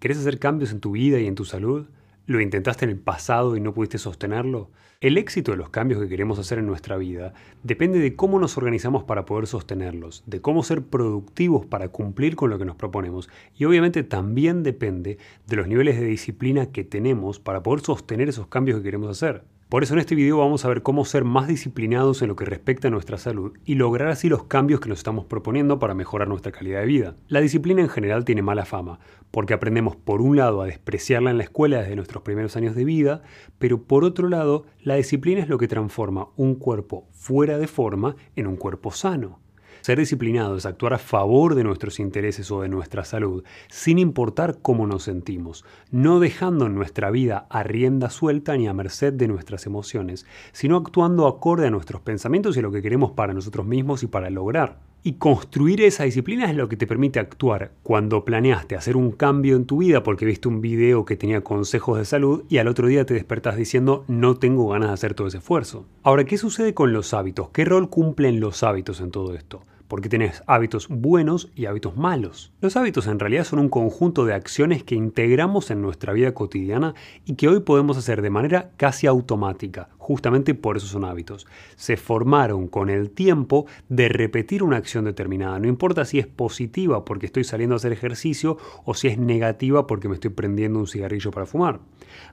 ¿Querés hacer cambios en tu vida y en tu salud? ¿Lo intentaste en el pasado y no pudiste sostenerlo? El éxito de los cambios que queremos hacer en nuestra vida depende de cómo nos organizamos para poder sostenerlos, de cómo ser productivos para cumplir con lo que nos proponemos y obviamente también depende de los niveles de disciplina que tenemos para poder sostener esos cambios que queremos hacer. Por eso en este video vamos a ver cómo ser más disciplinados en lo que respecta a nuestra salud y lograr así los cambios que nos estamos proponiendo para mejorar nuestra calidad de vida. La disciplina en general tiene mala fama, porque aprendemos por un lado a despreciarla en la escuela desde nuestros primeros años de vida, pero por otro lado la disciplina es lo que transforma un cuerpo fuera de forma en un cuerpo sano. Ser disciplinado es actuar a favor de nuestros intereses o de nuestra salud, sin importar cómo nos sentimos, no dejando nuestra vida a rienda suelta ni a merced de nuestras emociones, sino actuando acorde a nuestros pensamientos y a lo que queremos para nosotros mismos y para lograr. Y construir esa disciplina es lo que te permite actuar cuando planeaste hacer un cambio en tu vida porque viste un video que tenía consejos de salud y al otro día te despertás diciendo no tengo ganas de hacer todo ese esfuerzo. Ahora, ¿qué sucede con los hábitos? ¿Qué rol cumplen los hábitos en todo esto? porque tienes hábitos buenos y hábitos malos. Los hábitos en realidad son un conjunto de acciones que integramos en nuestra vida cotidiana y que hoy podemos hacer de manera casi automática, justamente por eso son hábitos. Se formaron con el tiempo de repetir una acción determinada, no importa si es positiva porque estoy saliendo a hacer ejercicio o si es negativa porque me estoy prendiendo un cigarrillo para fumar.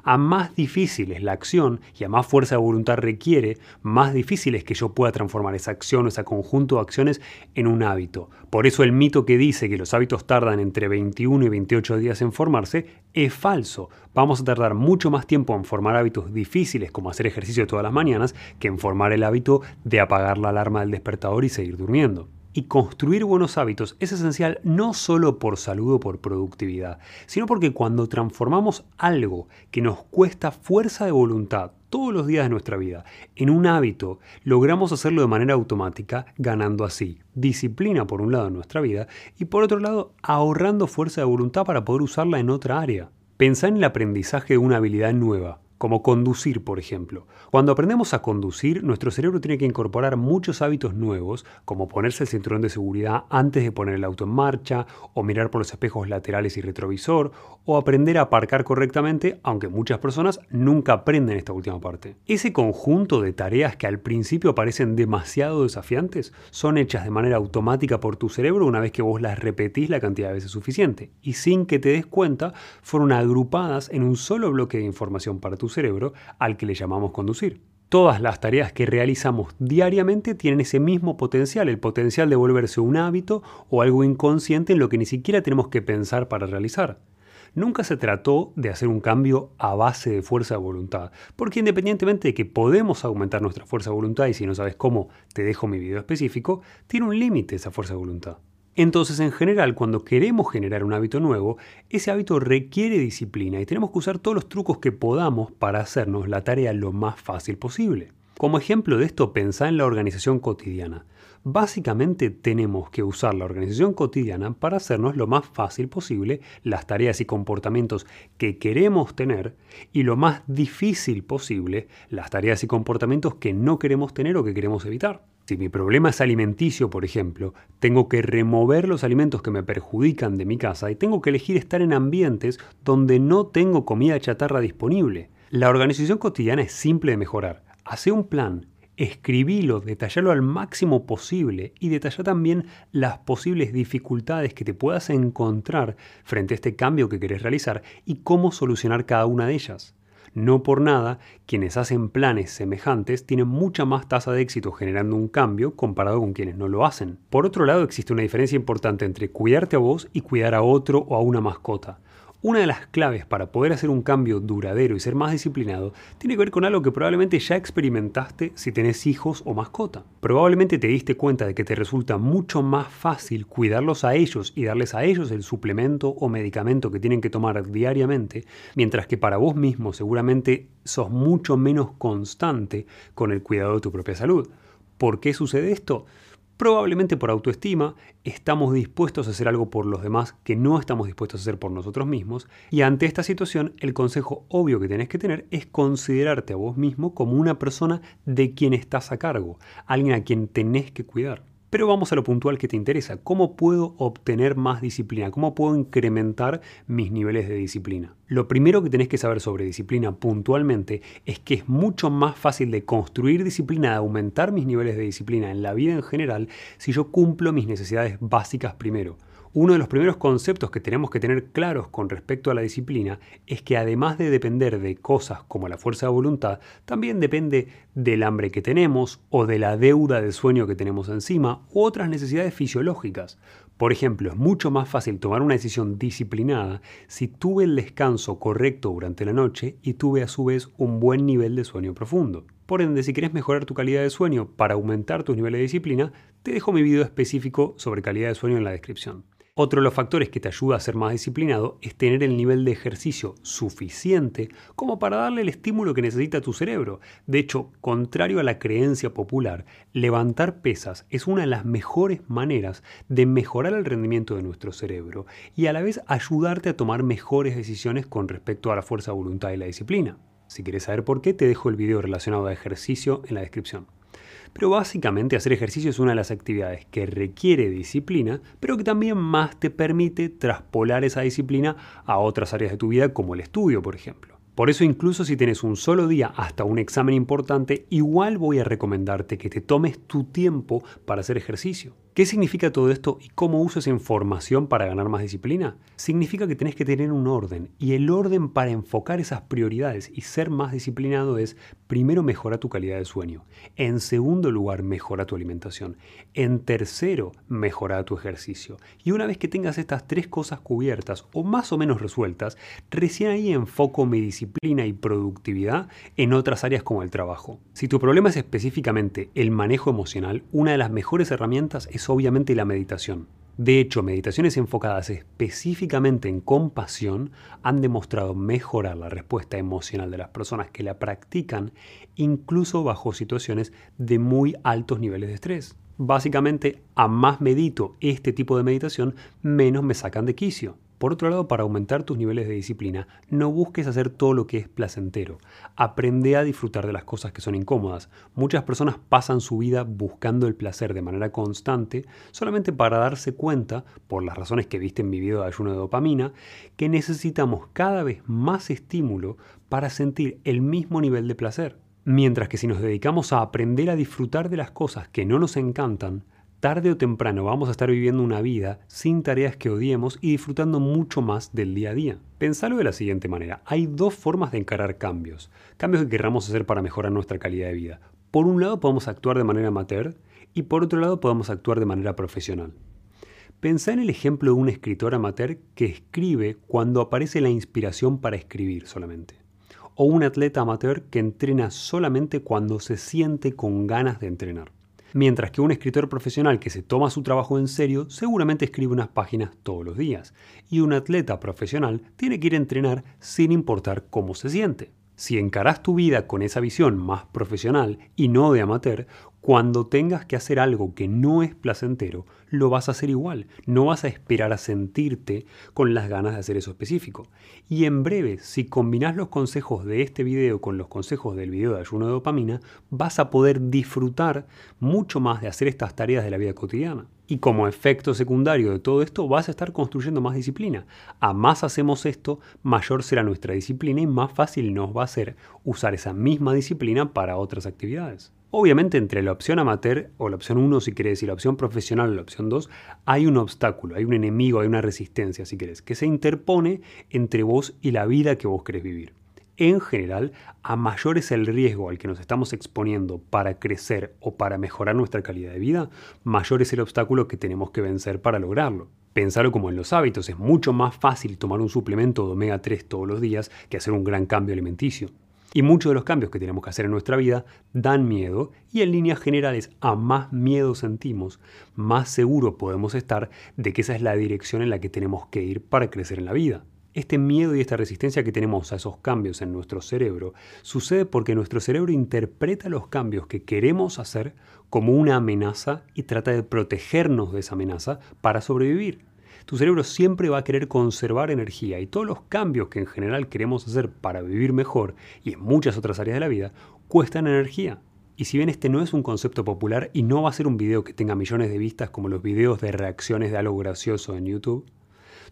A más difícil es la acción y a más fuerza de voluntad requiere, más difícil es que yo pueda transformar esa acción o ese conjunto de acciones en un hábito. Por eso el mito que dice que los hábitos tardan entre 21 y 28 días en formarse es falso. Vamos a tardar mucho más tiempo en formar hábitos difíciles como hacer ejercicio todas las mañanas que en formar el hábito de apagar la alarma del despertador y seguir durmiendo. Y construir buenos hábitos es esencial no solo por salud o por productividad, sino porque cuando transformamos algo que nos cuesta fuerza de voluntad todos los días de nuestra vida en un hábito, logramos hacerlo de manera automática, ganando así disciplina por un lado en nuestra vida y por otro lado ahorrando fuerza de voluntad para poder usarla en otra área. Pensá en el aprendizaje de una habilidad nueva como conducir, por ejemplo. Cuando aprendemos a conducir, nuestro cerebro tiene que incorporar muchos hábitos nuevos, como ponerse el cinturón de seguridad antes de poner el auto en marcha, o mirar por los espejos laterales y retrovisor, o aprender a aparcar correctamente, aunque muchas personas nunca aprenden esta última parte. Ese conjunto de tareas que al principio parecen demasiado desafiantes son hechas de manera automática por tu cerebro una vez que vos las repetís la cantidad de veces suficiente, y sin que te des cuenta, fueron agrupadas en un solo bloque de información para tu cerebro al que le llamamos conducir. Todas las tareas que realizamos diariamente tienen ese mismo potencial, el potencial de volverse un hábito o algo inconsciente en lo que ni siquiera tenemos que pensar para realizar. Nunca se trató de hacer un cambio a base de fuerza de voluntad, porque independientemente de que podemos aumentar nuestra fuerza de voluntad y si no sabes cómo, te dejo mi video específico, tiene un límite esa fuerza de voluntad. Entonces, en general, cuando queremos generar un hábito nuevo, ese hábito requiere disciplina y tenemos que usar todos los trucos que podamos para hacernos la tarea lo más fácil posible. Como ejemplo de esto, pensá en la organización cotidiana. Básicamente tenemos que usar la organización cotidiana para hacernos lo más fácil posible las tareas y comportamientos que queremos tener y lo más difícil posible las tareas y comportamientos que no queremos tener o que queremos evitar. Si mi problema es alimenticio, por ejemplo, tengo que remover los alimentos que me perjudican de mi casa y tengo que elegir estar en ambientes donde no tengo comida chatarra disponible. La organización cotidiana es simple de mejorar. Hace un plan, escribilo, detallalo al máximo posible y detalla también las posibles dificultades que te puedas encontrar frente a este cambio que querés realizar y cómo solucionar cada una de ellas. No por nada, quienes hacen planes semejantes tienen mucha más tasa de éxito generando un cambio comparado con quienes no lo hacen. Por otro lado, existe una diferencia importante entre cuidarte a vos y cuidar a otro o a una mascota. Una de las claves para poder hacer un cambio duradero y ser más disciplinado tiene que ver con algo que probablemente ya experimentaste si tenés hijos o mascota. Probablemente te diste cuenta de que te resulta mucho más fácil cuidarlos a ellos y darles a ellos el suplemento o medicamento que tienen que tomar diariamente, mientras que para vos mismo seguramente sos mucho menos constante con el cuidado de tu propia salud. ¿Por qué sucede esto? Probablemente por autoestima estamos dispuestos a hacer algo por los demás que no estamos dispuestos a hacer por nosotros mismos y ante esta situación el consejo obvio que tenés que tener es considerarte a vos mismo como una persona de quien estás a cargo, alguien a quien tenés que cuidar. Pero vamos a lo puntual que te interesa. ¿Cómo puedo obtener más disciplina? ¿Cómo puedo incrementar mis niveles de disciplina? Lo primero que tenés que saber sobre disciplina puntualmente es que es mucho más fácil de construir disciplina, de aumentar mis niveles de disciplina en la vida en general, si yo cumplo mis necesidades básicas primero. Uno de los primeros conceptos que tenemos que tener claros con respecto a la disciplina es que además de depender de cosas como la fuerza de voluntad, también depende del hambre que tenemos o de la deuda de sueño que tenemos encima u otras necesidades fisiológicas. Por ejemplo, es mucho más fácil tomar una decisión disciplinada si tuve el descanso correcto durante la noche y tuve a su vez un buen nivel de sueño profundo. Por ende, si quieres mejorar tu calidad de sueño para aumentar tus niveles de disciplina, te dejo mi video específico sobre calidad de sueño en la descripción. Otro de los factores que te ayuda a ser más disciplinado es tener el nivel de ejercicio suficiente como para darle el estímulo que necesita tu cerebro. De hecho, contrario a la creencia popular, levantar pesas es una de las mejores maneras de mejorar el rendimiento de nuestro cerebro y a la vez ayudarte a tomar mejores decisiones con respecto a la fuerza voluntad y la disciplina. Si quieres saber por qué, te dejo el video relacionado a ejercicio en la descripción. Pero básicamente hacer ejercicio es una de las actividades que requiere disciplina, pero que también más te permite traspolar esa disciplina a otras áreas de tu vida, como el estudio, por ejemplo. Por eso incluso si tienes un solo día hasta un examen importante, igual voy a recomendarte que te tomes tu tiempo para hacer ejercicio. ¿Qué significa todo esto y cómo uso esa información para ganar más disciplina? Significa que tenés que tener un orden y el orden para enfocar esas prioridades y ser más disciplinado es primero mejora tu calidad de sueño, en segundo lugar mejora tu alimentación, en tercero mejora tu ejercicio y una vez que tengas estas tres cosas cubiertas o más o menos resueltas, recién ahí enfoco mi disciplina y productividad en otras áreas como el trabajo. Si tu problema es específicamente el manejo emocional, una de las mejores herramientas es obviamente la meditación. De hecho, meditaciones enfocadas específicamente en compasión han demostrado mejorar la respuesta emocional de las personas que la practican, incluso bajo situaciones de muy altos niveles de estrés. Básicamente, a más medito este tipo de meditación, menos me sacan de quicio. Por otro lado, para aumentar tus niveles de disciplina, no busques hacer todo lo que es placentero. Aprende a disfrutar de las cosas que son incómodas. Muchas personas pasan su vida buscando el placer de manera constante solamente para darse cuenta, por las razones que viste en mi video de ayuno de dopamina, que necesitamos cada vez más estímulo para sentir el mismo nivel de placer. Mientras que si nos dedicamos a aprender a disfrutar de las cosas que no nos encantan, tarde o temprano vamos a estar viviendo una vida sin tareas que odiemos y disfrutando mucho más del día a día. Pensalo de la siguiente manera, hay dos formas de encarar cambios, cambios que querramos hacer para mejorar nuestra calidad de vida. Por un lado podemos actuar de manera amateur y por otro lado podemos actuar de manera profesional. Pensá en el ejemplo de un escritor amateur que escribe cuando aparece la inspiración para escribir solamente. O un atleta amateur que entrena solamente cuando se siente con ganas de entrenar mientras que un escritor profesional que se toma su trabajo en serio seguramente escribe unas páginas todos los días, y un atleta profesional tiene que ir a entrenar sin importar cómo se siente. Si encarás tu vida con esa visión más profesional y no de amateur, cuando tengas que hacer algo que no es placentero, lo vas a hacer igual. No vas a esperar a sentirte con las ganas de hacer eso específico. Y en breve, si combinas los consejos de este video con los consejos del video de ayuno de dopamina, vas a poder disfrutar mucho más de hacer estas tareas de la vida cotidiana. Y como efecto secundario de todo esto, vas a estar construyendo más disciplina. A más hacemos esto, mayor será nuestra disciplina y más fácil nos va a ser usar esa misma disciplina para otras actividades. Obviamente entre la opción amateur o la opción 1 si querés y la opción profesional o la opción 2 hay un obstáculo, hay un enemigo, hay una resistencia si querés, que se interpone entre vos y la vida que vos querés vivir. En general, a mayor es el riesgo al que nos estamos exponiendo para crecer o para mejorar nuestra calidad de vida, mayor es el obstáculo que tenemos que vencer para lograrlo. Pensarlo como en los hábitos, es mucho más fácil tomar un suplemento de omega 3 todos los días que hacer un gran cambio alimenticio. Y muchos de los cambios que tenemos que hacer en nuestra vida dan miedo y en líneas generales a más miedo sentimos, más seguro podemos estar de que esa es la dirección en la que tenemos que ir para crecer en la vida. Este miedo y esta resistencia que tenemos a esos cambios en nuestro cerebro sucede porque nuestro cerebro interpreta los cambios que queremos hacer como una amenaza y trata de protegernos de esa amenaza para sobrevivir tu cerebro siempre va a querer conservar energía y todos los cambios que en general queremos hacer para vivir mejor y en muchas otras áreas de la vida cuestan energía. Y si bien este no es un concepto popular y no va a ser un video que tenga millones de vistas como los videos de reacciones de algo gracioso en YouTube,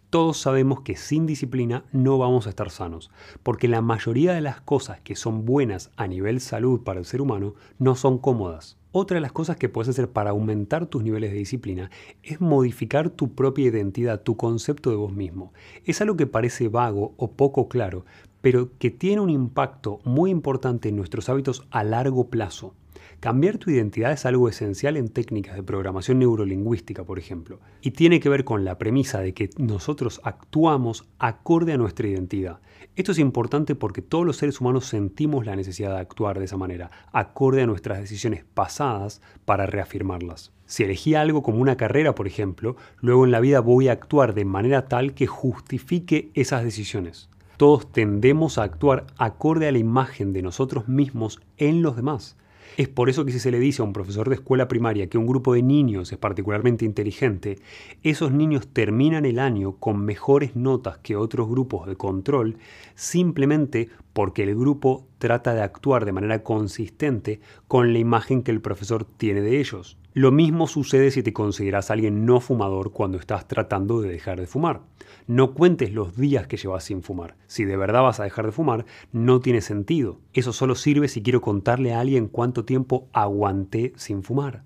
todos sabemos que sin disciplina no vamos a estar sanos, porque la mayoría de las cosas que son buenas a nivel salud para el ser humano no son cómodas. Otra de las cosas que puedes hacer para aumentar tus niveles de disciplina es modificar tu propia identidad, tu concepto de vos mismo. Es algo que parece vago o poco claro, pero que tiene un impacto muy importante en nuestros hábitos a largo plazo. Cambiar tu identidad es algo esencial en técnicas de programación neurolingüística, por ejemplo, y tiene que ver con la premisa de que nosotros actuamos acorde a nuestra identidad. Esto es importante porque todos los seres humanos sentimos la necesidad de actuar de esa manera, acorde a nuestras decisiones pasadas para reafirmarlas. Si elegí algo como una carrera, por ejemplo, luego en la vida voy a actuar de manera tal que justifique esas decisiones. Todos tendemos a actuar acorde a la imagen de nosotros mismos en los demás. Es por eso que si se le dice a un profesor de escuela primaria que un grupo de niños es particularmente inteligente, esos niños terminan el año con mejores notas que otros grupos de control simplemente porque el grupo trata de actuar de manera consistente con la imagen que el profesor tiene de ellos. Lo mismo sucede si te consideras alguien no fumador cuando estás tratando de dejar de fumar. No cuentes los días que llevas sin fumar. Si de verdad vas a dejar de fumar, no tiene sentido. Eso solo sirve si quiero contarle a alguien cuánto tiempo aguanté sin fumar.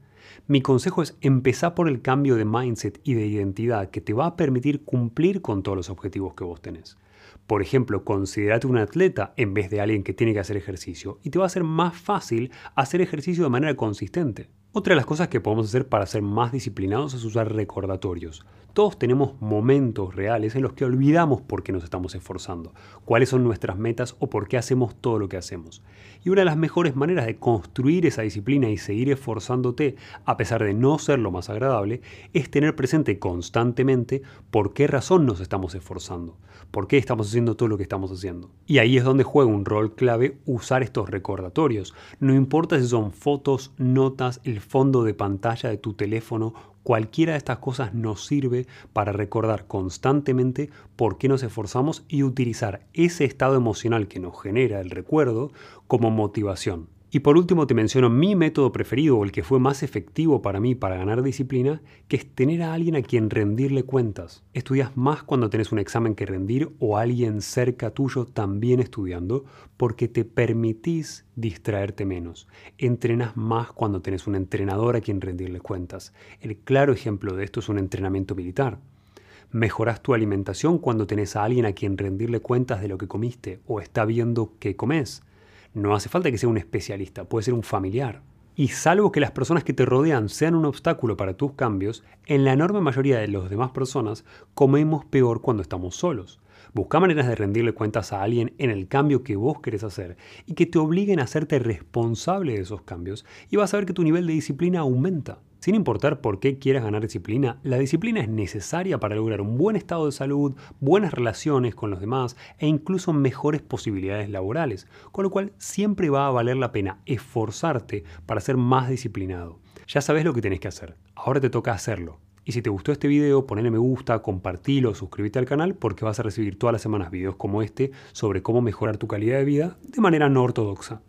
Mi consejo es empezar por el cambio de mindset y de identidad que te va a permitir cumplir con todos los objetivos que vos tenés. Por ejemplo, considerate un atleta en vez de alguien que tiene que hacer ejercicio y te va a ser más fácil hacer ejercicio de manera consistente. Otra de las cosas que podemos hacer para ser más disciplinados es usar recordatorios. Todos tenemos momentos reales en los que olvidamos por qué nos estamos esforzando, cuáles son nuestras metas o por qué hacemos todo lo que hacemos. Y una de las mejores maneras de construir esa disciplina y seguir esforzándote, a pesar de no ser lo más agradable, es tener presente constantemente por qué razón nos estamos esforzando, por qué estamos haciendo todo lo que estamos haciendo. Y ahí es donde juega un rol clave usar estos recordatorios. No importa si son fotos, notas, fondo de pantalla de tu teléfono, cualquiera de estas cosas nos sirve para recordar constantemente por qué nos esforzamos y utilizar ese estado emocional que nos genera el recuerdo como motivación. Y por último te menciono mi método preferido o el que fue más efectivo para mí para ganar disciplina, que es tener a alguien a quien rendirle cuentas. Estudias más cuando tenés un examen que rendir o alguien cerca tuyo también estudiando porque te permitís distraerte menos. Entrenas más cuando tenés un entrenador a quien rendirle cuentas. El claro ejemplo de esto es un entrenamiento militar. Mejoras tu alimentación cuando tenés a alguien a quien rendirle cuentas de lo que comiste o está viendo qué comes. No hace falta que sea un especialista, puede ser un familiar. Y salvo que las personas que te rodean sean un obstáculo para tus cambios, en la enorme mayoría de las demás personas comemos peor cuando estamos solos. Busca maneras de rendirle cuentas a alguien en el cambio que vos querés hacer y que te obliguen a hacerte responsable de esos cambios y vas a ver que tu nivel de disciplina aumenta. Sin importar por qué quieras ganar disciplina, la disciplina es necesaria para lograr un buen estado de salud, buenas relaciones con los demás e incluso mejores posibilidades laborales, con lo cual siempre va a valer la pena esforzarte para ser más disciplinado. Ya sabes lo que tenés que hacer, ahora te toca hacerlo. Y si te gustó este video, ponle me gusta, compartilo, suscríbete al canal porque vas a recibir todas las semanas videos como este sobre cómo mejorar tu calidad de vida de manera no ortodoxa.